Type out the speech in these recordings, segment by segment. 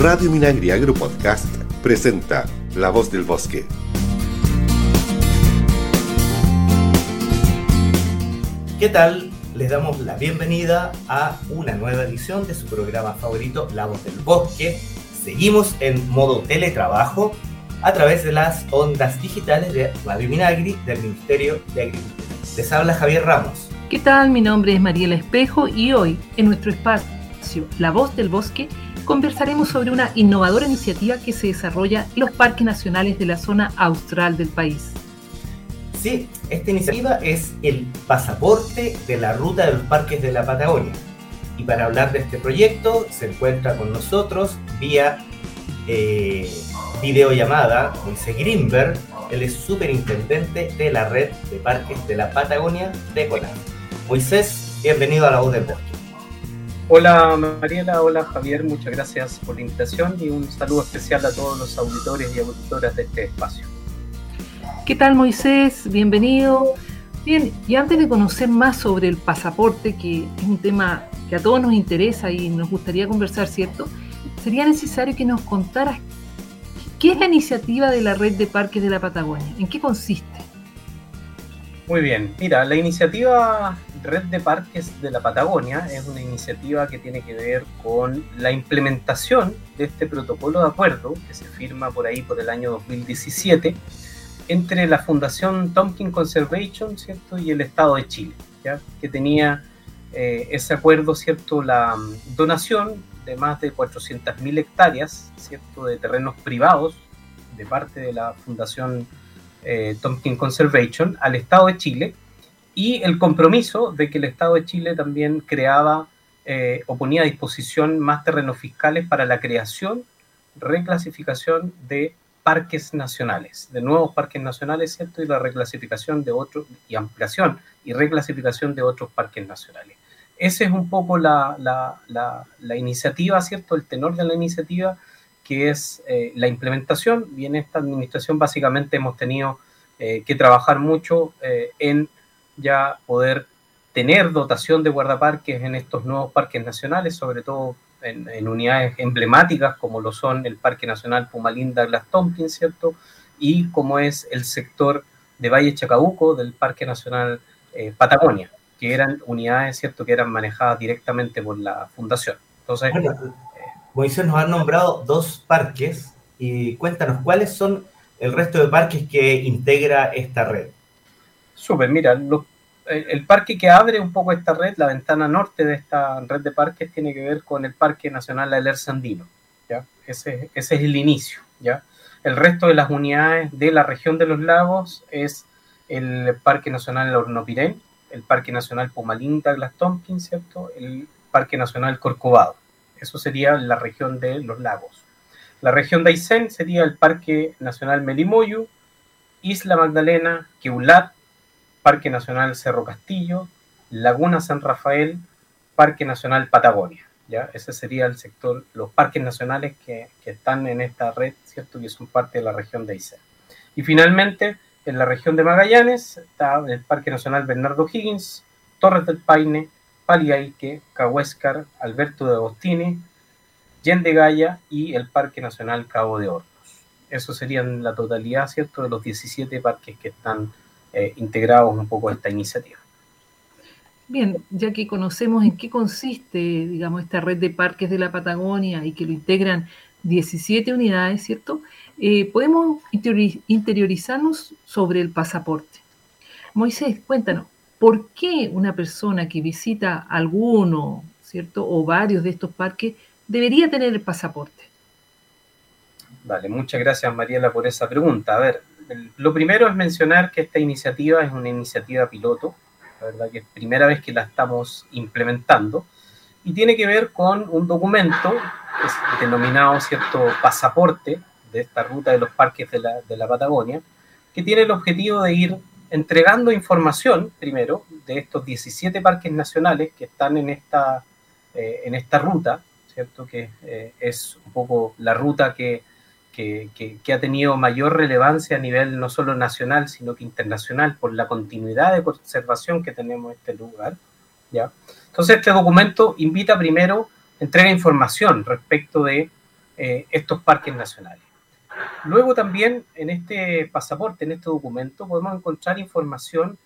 Radio Minagri Agro Podcast presenta La Voz del Bosque. ¿Qué tal? Les damos la bienvenida a una nueva edición de su programa favorito, La Voz del Bosque. Seguimos en modo teletrabajo a través de las ondas digitales de Radio Minagri del Ministerio de Agricultura. Les habla Javier Ramos. ¿Qué tal? Mi nombre es Mariela Espejo y hoy, en nuestro espacio La Voz del Bosque, conversaremos sobre una innovadora iniciativa que se desarrolla en los parques nacionales de la zona austral del país. Sí, esta iniciativa es el pasaporte de la ruta de los parques de la Patagonia. Y para hablar de este proyecto se encuentra con nosotros vía eh, videollamada Moisés Grimberg, él es superintendente de la red de parques de la Patagonia de Conan. Moisés, bienvenido a la voz del bosque. Hola Mariela, hola Javier, muchas gracias por la invitación y un saludo especial a todos los auditores y auditoras de este espacio. ¿Qué tal Moisés? Bienvenido. Bien, y antes de conocer más sobre el pasaporte, que es un tema que a todos nos interesa y nos gustaría conversar, ¿cierto? Sería necesario que nos contaras qué es la iniciativa de la Red de Parques de la Patagonia, en qué consiste. Muy bien, mira, la iniciativa Red de Parques de la Patagonia es una iniciativa que tiene que ver con la implementación de este protocolo de acuerdo que se firma por ahí por el año 2017 entre la Fundación Tompkins Conservation ¿cierto? y el Estado de Chile, ¿ya? que tenía eh, ese acuerdo, ¿cierto? la mm, donación de más de 400.000 hectáreas ¿cierto? de terrenos privados de parte de la Fundación eh, Tompkins Conservation al Estado de Chile y el compromiso de que el Estado de Chile también creaba eh, o ponía a disposición más terrenos fiscales para la creación, reclasificación de parques nacionales, de nuevos parques nacionales, ¿cierto? Y la reclasificación de otros, y ampliación y reclasificación de otros parques nacionales. Esa es un poco la, la, iniciativa, ¿cierto? El tenor de la iniciativa, que es eh, la implementación. Y en esta administración básicamente hemos tenido eh, que trabajar mucho en ya poder tener dotación de guardaparques en estos nuevos parques nacionales, sobre todo en, unidades emblemáticas como lo son el Parque Nacional Pumalinda Glass Tompkins, ¿cierto? Y como es el sector de Valle Chacabuco del Parque Nacional eh, Patagonia, que eran unidades, ¿cierto?, que eran manejadas directamente por la Fundación. Entonces, bueno, Moisés nos ha nombrado dos parques y cuéntanos cuáles son el resto de parques que integra esta red. Súper, mira, el, parque que abre un poco esta red, la ventana norte de esta red de parques, tiene que ver con el Parque Nacional Aler Sandino. ¿ya? Ese, es el inicio. ¿ya? El resto de las unidades de la región de los lagos es el Parque Nacional Hornopirén, el Parque Nacional Pumalinta Glass Tompkins, ¿cierto? el Parque Nacional Corcovado. Eso sería la región de los lagos. La región de Aysén sería el Parque Nacional Melimoyu, Isla Magdalena, Queulat, Parque Nacional Cerro Castillo, Laguna San Rafael, Parque Nacional Patagonia. ¿ya? Ese sería el sector, los parques nacionales que, están en esta red, ¿cierto? Que son parte de la región de Aysén. Y finalmente, en la región de Magallanes está el Parque Nacional Bernardo Higgins, Torres del Paine, Paliaique, Cahuéscar, Alberto de Agostini, Yende Gaya y el Parque Nacional Cabo de Hornos. Eso serían la totalidad, ¿cierto?, de los 17 parques que están eh, integrados un poco a esta iniciativa. Bien, ya que conocemos en qué consiste, digamos, esta red de parques de la Patagonia y que lo integran 17 unidades, ¿cierto? Eh, podemos interiorizarnos sobre el pasaporte. Moisés, cuéntanos, ¿por qué una persona que visita alguno, ¿cierto? O varios de estos parques debería tener el pasaporte? Vale, muchas gracias Mariela por esa pregunta. A ver, lo primero es mencionar que esta iniciativa es una iniciativa piloto, la verdad que es primera vez que la estamos implementando, y tiene que ver con un documento denominado cierto pasaporte de esta ruta de los parques de la, de la Patagonia, que tiene el objetivo de ir entregando información, primero, de estos 17 parques nacionales que están en esta, eh, en esta ruta, ¿cierto? Que eh, es un poco la ruta que que, ha tenido mayor relevancia a nivel no solo nacional, sino que internacional, por la continuidad de conservación que tenemos en este lugar. ¿ya? Entonces, este documento invita primero, entrega información respecto de estos parques nacionales. Luego también en este pasaporte, en este documento, podemos encontrar información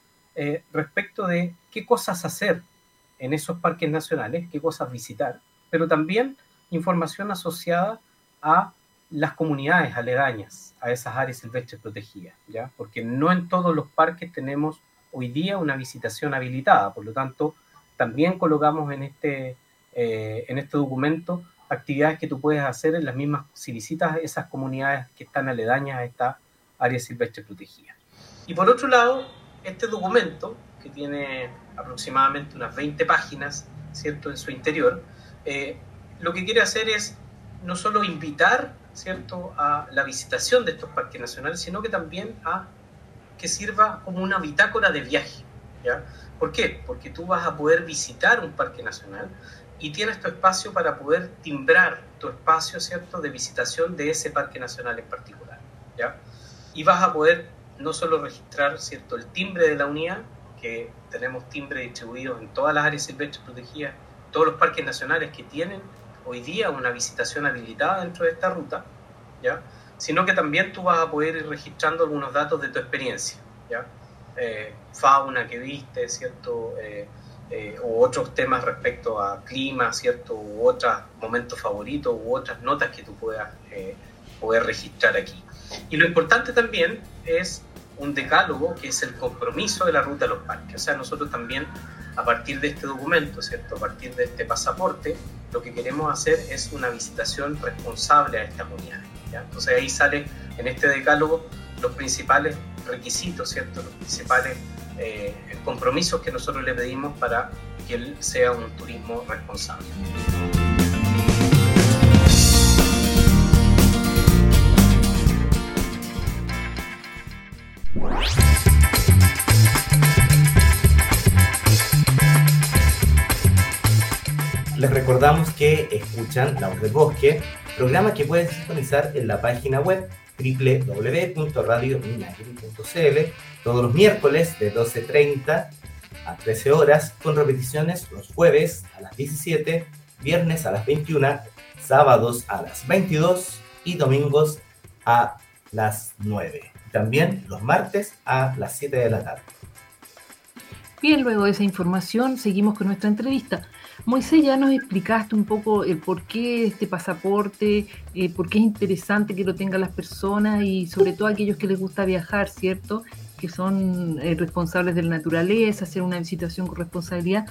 respecto de qué cosas hacer en esos parques nacionales, qué cosas visitar, pero también información asociada a las comunidades aledañas a esas áreas silvestres protegidas, ¿ya? Porque no en todos los parques tenemos hoy día una visitación habilitada, por lo tanto, también colocamos en este, eh, en este documento actividades que tú puedes hacer en las mismas, si visitas esas comunidades que están aledañas a esta área silvestre protegida. Y por otro lado, este documento, que tiene aproximadamente unas 20 páginas, ¿cierto?, en su interior, eh, lo que quiere hacer es no solo invitar ¿cierto? a la visitación de estos parques nacionales, sino que también a que sirva como una bitácora de viaje. ¿ya? ¿Por qué? Porque tú vas a poder visitar un parque nacional y tienes tu espacio para poder timbrar tu espacio ¿cierto? de visitación de ese parque nacional en particular. ¿ya? Y vas a poder no solo registrar ¿cierto? el timbre de la unidad, que tenemos timbre distribuidos en todas las áreas silvestres protegidas, todos los parques nacionales que tienen hoy día una visitación habilitada dentro de esta ruta, ¿ya? sino que también tú vas a poder ir registrando algunos datos de tu experiencia, ¿ya? Eh, fauna que viste, ¿cierto? Eh, eh, u otros temas respecto a clima, ¿cierto? U otros momentos favoritos, u otras notas que tú puedas poder registrar aquí. Y lo importante también es un decálogo que es el compromiso de la ruta a los parques. O sea, nosotros también a partir de este documento, ¿cierto? A partir de este pasaporte, lo que queremos hacer es una visitación responsable a esta comunidad. Entonces ahí sale en este decálogo los principales requisitos, ¿cierto? Los principales eh, compromisos que nosotros le pedimos para que él sea un turismo responsable. Les recordamos que escuchan La Voz del Bosque, programa que pueden sintonizar en la página web www.radiominagri.cl todos los miércoles de 12.30 a 13 horas, con repeticiones los jueves a las 17, viernes a las 21, sábados a las 22 y domingos a las 9. También los martes a las 7 de la tarde. Bien, luego de esa información seguimos con nuestra entrevista. Moisés, ya nos explicaste un poco el por qué este pasaporte, eh, por qué es interesante que lo tengan las personas y sobre todo aquellos que les gusta viajar, ¿cierto? Que son eh, responsables de la naturaleza, hacer una visitación con responsabilidad.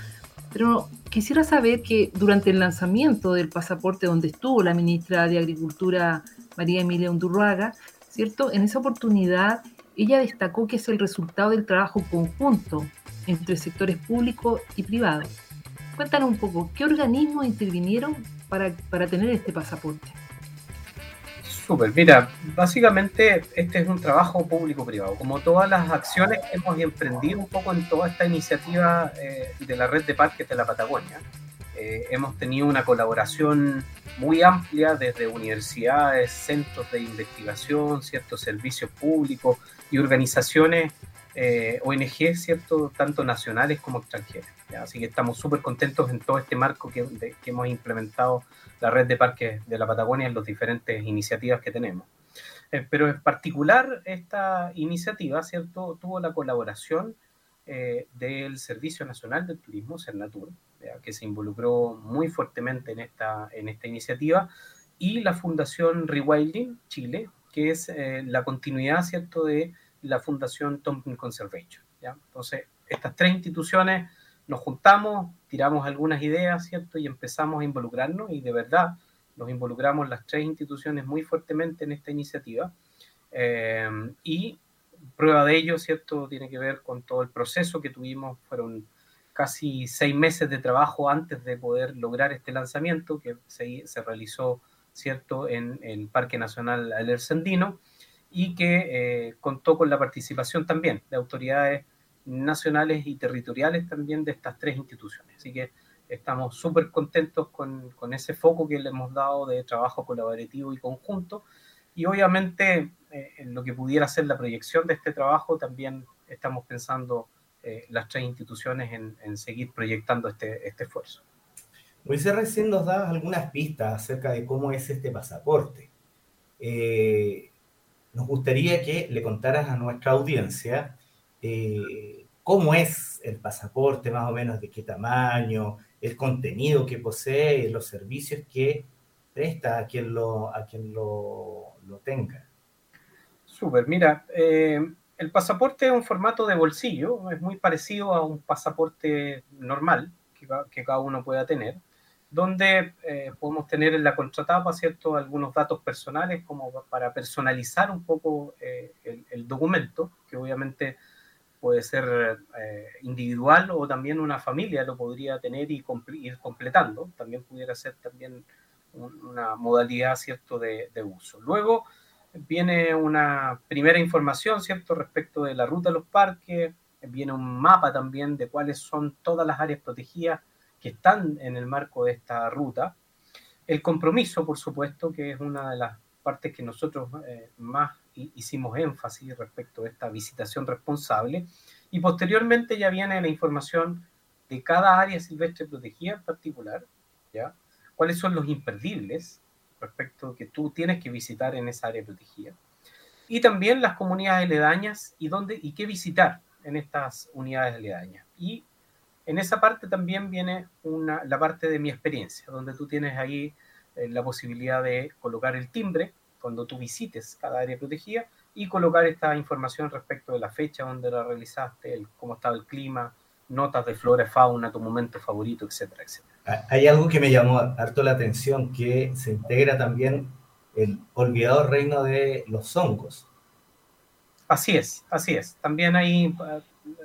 Pero quisiera saber que durante el lanzamiento del pasaporte donde estuvo la ministra de Agricultura María Emilia Undurraga, ¿cierto? En esa oportunidad ella destacó que es el resultado del trabajo conjunto entre sectores públicos y privados Cuéntanos un poco, ¿qué organismos intervinieron para, para tener este pasaporte? Súper, mira, básicamente este es un trabajo público-privado, como todas las acciones que hemos emprendido un poco en toda esta iniciativa eh, de la red de parques de la Patagonia. Eh, hemos tenido una colaboración muy amplia desde universidades, centros de investigación, ciertos servicios públicos y organizaciones eh, ONG, ¿cierto? Tanto nacionales como extranjeras. Así que estamos súper contentos en todo este marco que, hemos implementado la red de parques de la Patagonia en las diferentes iniciativas que tenemos. Eh, pero en particular esta iniciativa, ¿cierto? Tuvo la colaboración eh, del Servicio Nacional del Turismo, Cernatur, que se involucró muy fuertemente en esta, en esta iniciativa, y la Fundación Rewilding Chile, que es la continuidad, ¿cierto?, de la Fundación Thompson Conservation. ¿ya? Entonces, estas tres instituciones nos juntamos, tiramos algunas ideas, ¿cierto? Y empezamos a involucrarnos y de verdad nos involucramos las tres instituciones muy fuertemente en esta iniciativa. Eh, y prueba de ello, ¿cierto? Tiene que ver con todo el proceso que tuvimos, fueron casi seis meses de trabajo antes de poder lograr este lanzamiento que se, se realizó, ¿cierto?, en el Parque Nacional Aler Sandino y que eh, contó con la participación también de autoridades nacionales y territoriales también de estas tres instituciones. Así que estamos súper contentos con, con, ese foco que le hemos dado de trabajo colaborativo y conjunto. Y obviamente eh, en lo que pudiera ser la proyección de este trabajo, también estamos pensando eh, las tres instituciones en, en, seguir proyectando este, este esfuerzo. Moisés recién nos da algunas pistas acerca de cómo es este pasaporte. Eh, nos gustaría que le contaras a nuestra audiencia eh, cómo es el pasaporte, más o menos de qué tamaño, el contenido que posee, los servicios que presta a quien lo, a quien lo, tenga. Súper, mira, eh, el pasaporte es un formato de bolsillo, es muy parecido a un pasaporte normal que cada uno pueda tener donde eh, podemos tener en la contratapa, ¿cierto?, algunos datos personales como para personalizar un poco eh, el, documento, que obviamente puede ser eh, individual o también una familia lo podría tener y ir completando, también pudiera ser también una modalidad, ¿cierto?, de, de, uso. Luego viene una primera información, ¿cierto?, respecto de la ruta de los parques, viene un mapa también de cuáles son todas las áreas protegidas que están en el marco de esta ruta. El compromiso, por supuesto, que es una de las partes que nosotros eh, más hicimos énfasis respecto a esta visitación responsable. Y posteriormente ya viene la información de cada área silvestre protegida en particular, ¿ya? cuáles son los imperdibles respecto que tú tienes que visitar en esa área protegida. Y también las comunidades aledañas y, dónde, y qué visitar en estas unidades aledañas. Y en esa parte también viene una, la parte de mi experiencia, donde tú tienes ahí eh, la posibilidad de colocar el timbre cuando tú visites cada área protegida y colocar esta información respecto de la fecha donde la realizaste, el, cómo estaba el clima, notas de flora, fauna, tu momento favorito, etcétera, etcétera. Ah, hay algo que me llamó harto la atención, que se integra también el olvidado reino de los hongos. Así es, así es. También hay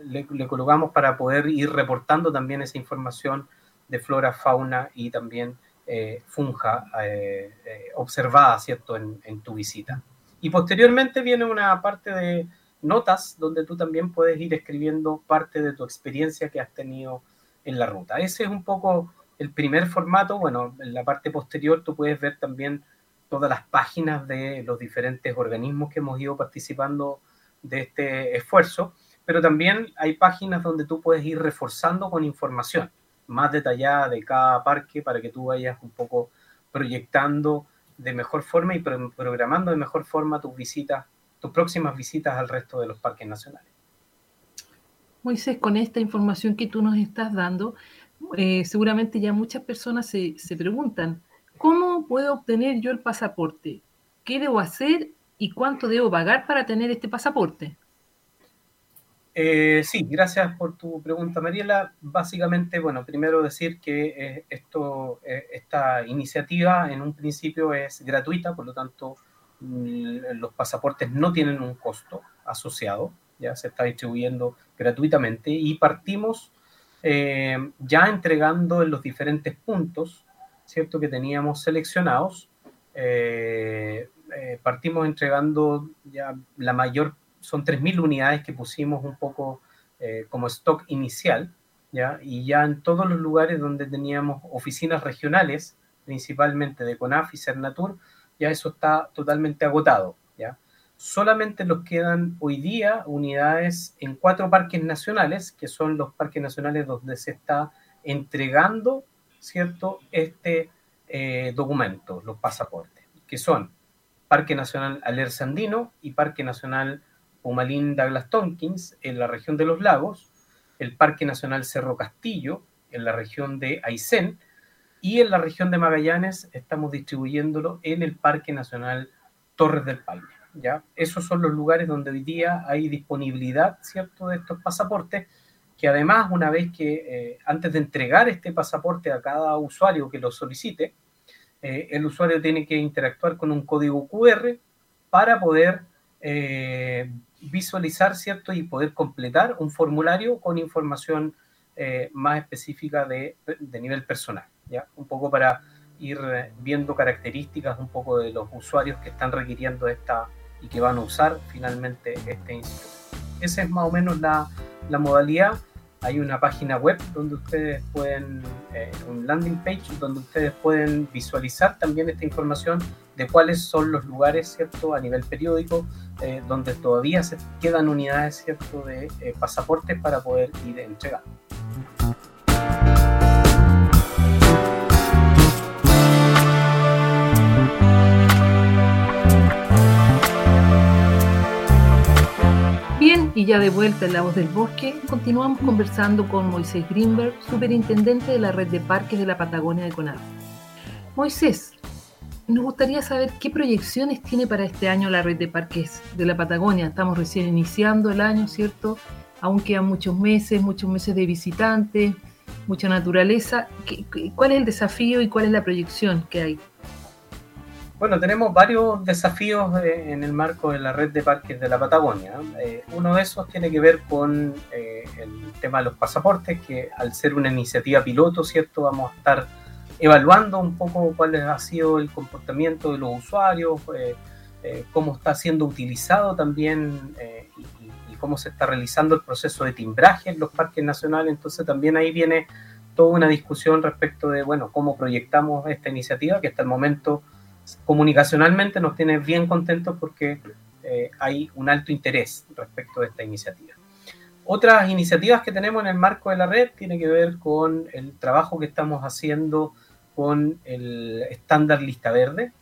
le, colocamos para poder ir reportando también esa información de flora, fauna y también eh, funja eh, eh, observada, ¿cierto?, en, en, tu visita. Y posteriormente viene una parte de notas donde tú también puedes ir escribiendo parte de tu experiencia que has tenido en la ruta. Ese es un poco el primer formato. Bueno, en la parte posterior tú puedes ver también todas las páginas de los diferentes organismos que hemos ido participando de este esfuerzo pero también hay páginas donde tú puedes ir reforzando con información más detallada de cada parque para que tú vayas un poco proyectando de mejor forma y programando de mejor forma tus visitas, tus próximas visitas al resto de los parques nacionales. Moisés, con esta información que tú nos estás dando, eh, seguramente ya muchas personas se, se preguntan, ¿cómo puedo obtener yo el pasaporte? ¿Qué debo hacer y cuánto debo pagar para tener este pasaporte? Eh, sí, gracias por tu pregunta, Mariela. Básicamente, bueno, primero decir que eh, esto, eh, esta iniciativa en un principio es gratuita, por lo tanto, mm, los pasaportes no tienen un costo asociado, ya se está distribuyendo gratuitamente y partimos ya entregando en los diferentes puntos, ¿cierto? Que teníamos seleccionados. partimos entregando ya la mayor son 3.000 unidades que pusimos un poco eh, como stock inicial, ¿ya? Y ya en todos los lugares donde teníamos oficinas regionales, principalmente de CONAF y Cernatur, ya eso está totalmente agotado, ¿ya? Solamente nos quedan hoy día unidades en cuatro parques nacionales, que son los parques nacionales donde se está entregando, ¿cierto?, este eh, documento, los pasaportes, que son Parque Nacional Alerce Andino y Parque Nacional Humalín Douglas Tompkins en la región de los lagos, el Parque Nacional Cerro Castillo en la región de Aysén y en la región de Magallanes estamos distribuyéndolo en el Parque Nacional Torres del Paine. ¿ya? Esos son los lugares donde hoy día hay disponibilidad ¿cierto? de estos pasaportes que además una vez que eh, antes de entregar este pasaporte a cada usuario que lo solicite, eh, el usuario tiene que interactuar con un código QR para poder eh, visualizar, ¿cierto? Y poder completar un formulario con información eh, más específica de, nivel personal, ¿ya? Un poco para ir viendo características un poco de los usuarios que están requiriendo esta y que van a usar finalmente este instituto. Esa es más o menos la modalidad. Hay una página web donde ustedes pueden, eh, un landing page donde ustedes pueden visualizar también esta información de cuáles son los lugares, ¿cierto?, a nivel periódico, eh, donde todavía se quedan unidades, ¿cierto?, de eh, pasaportes para poder ir entregando. Ya de vuelta en La Voz del Bosque, continuamos conversando con Moisés Greenberg, superintendente de la red de parques de la Patagonia de CONAF. Moisés, nos gustaría saber qué proyecciones tiene para este año la red de parques de la Patagonia. Estamos recién iniciando el año, ¿cierto? Aún quedan muchos meses, muchos meses de visitantes, mucha naturaleza. ¿Cuál es el desafío y cuál es la proyección que hay? Bueno, tenemos varios desafíos eh, en el marco de la red de parques de la Patagonia. Eh, uno de esos tiene que ver con eh, el tema de los pasaportes, que al ser una iniciativa piloto, ¿cierto? Vamos a estar evaluando un poco cuál ha sido el comportamiento de los usuarios, cómo está siendo utilizado también y, cómo se está realizando el proceso de timbraje en los parques nacionales. Entonces también ahí viene toda una discusión respecto de, bueno, cómo proyectamos esta iniciativa, que hasta el momento comunicacionalmente nos tiene bien contentos porque eh, hay un alto interés respecto de esta iniciativa. Otras iniciativas que tenemos en el marco de la red tiene que ver con el trabajo que estamos haciendo con el estándar lista verde,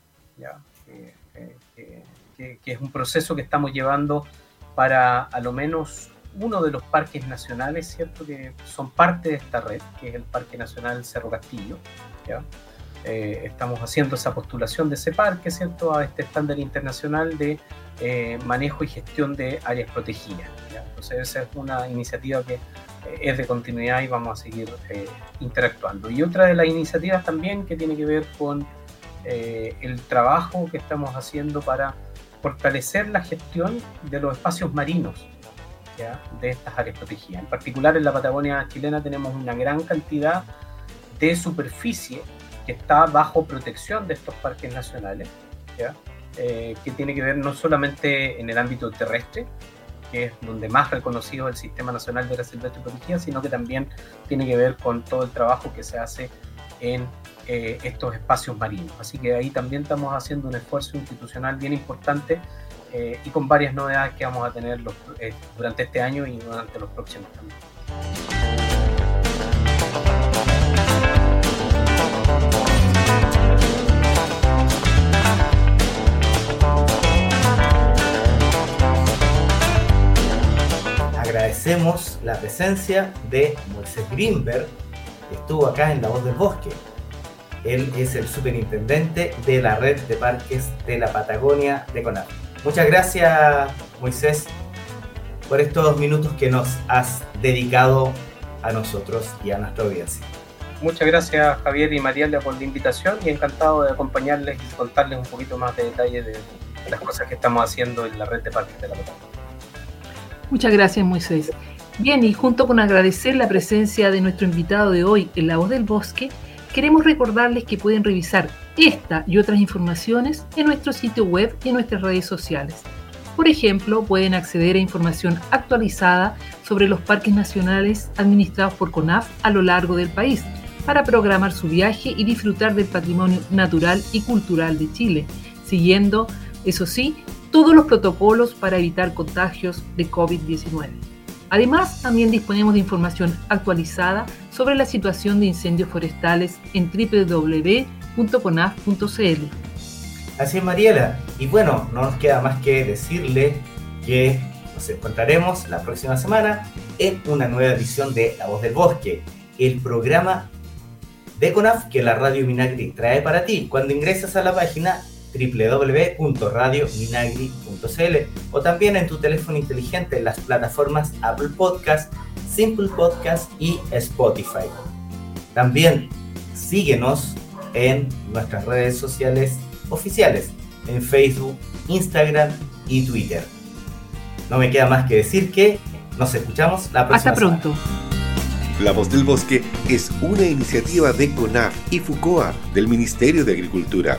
que, es un proceso que estamos llevando para a lo menos uno de los parques nacionales, ¿cierto? Que son parte de esta red, que es el Parque Nacional Cerro Castillo. ¿ya? Eh, estamos haciendo esa postulación de ese parque, ¿cierto?, a este estándar internacional de eh, manejo y gestión de áreas protegidas. Entonces, esa es una iniciativa que eh, es de continuidad y vamos a seguir interactuando. Y otra de las iniciativas también que tiene que ver con el trabajo que estamos haciendo para fortalecer la gestión de los espacios marinos de estas áreas protegidas. En particular en la Patagonia chilena tenemos una gran cantidad de superficie que está bajo protección de estos parques nacionales, eh, que tiene que ver no solamente en el ámbito terrestre, que es donde más reconocido el Sistema Nacional de Reserva y Protegida, sino que también tiene que ver con todo el trabajo que se hace en eh, estos espacios marinos. Así que ahí también estamos haciendo un esfuerzo institucional bien importante eh, y con varias novedades que vamos a tener durante este año y durante los próximos también. Agradecemos la presencia de Moisés Greenberg, que estuvo acá en La Voz del Bosque. Él es el superintendente de la red de parques de la Patagonia de CONAF. Muchas gracias, Moisés, por estos minutos que nos has dedicado a nosotros y a nuestra audiencia. Muchas gracias, Javier y Mariela, por la invitación y encantado de acompañarles y contarles un poquito más de detalle de las cosas que estamos haciendo en la red de parques de la Patagonia. Muchas gracias, Moisés. Bien, y junto con agradecer la presencia de nuestro invitado de hoy en La Voz del Bosque, queremos recordarles que pueden revisar esta y otras informaciones en nuestro sitio web y en nuestras redes sociales. Por ejemplo, pueden acceder a información actualizada sobre los parques nacionales administrados por CONAF a lo largo del país, para programar su viaje y disfrutar del patrimonio natural y cultural de Chile, siguiendo, eso sí, todos los protocolos para evitar contagios de COVID-19. Además, también disponemos de información actualizada sobre la situación de incendios forestales en www.conaf.cl. Así es, Mariela. Y bueno, no nos queda más que decirle que nos encontraremos la próxima semana en una nueva edición de La Voz del Bosque, el programa de CONAF que la Radio Minagri trae para ti. Cuando ingresas a la página www.radiominagri.cl o también en tu teléfono inteligente en las plataformas Apple Podcast, Simple Podcast y Spotify. También síguenos en nuestras redes sociales oficiales, en Facebook, Instagram y Twitter. No me queda más que decir que nos escuchamos la próxima Hasta pronto. La Voz del Bosque es una iniciativa de CONAF y FUCOA del Ministerio de Agricultura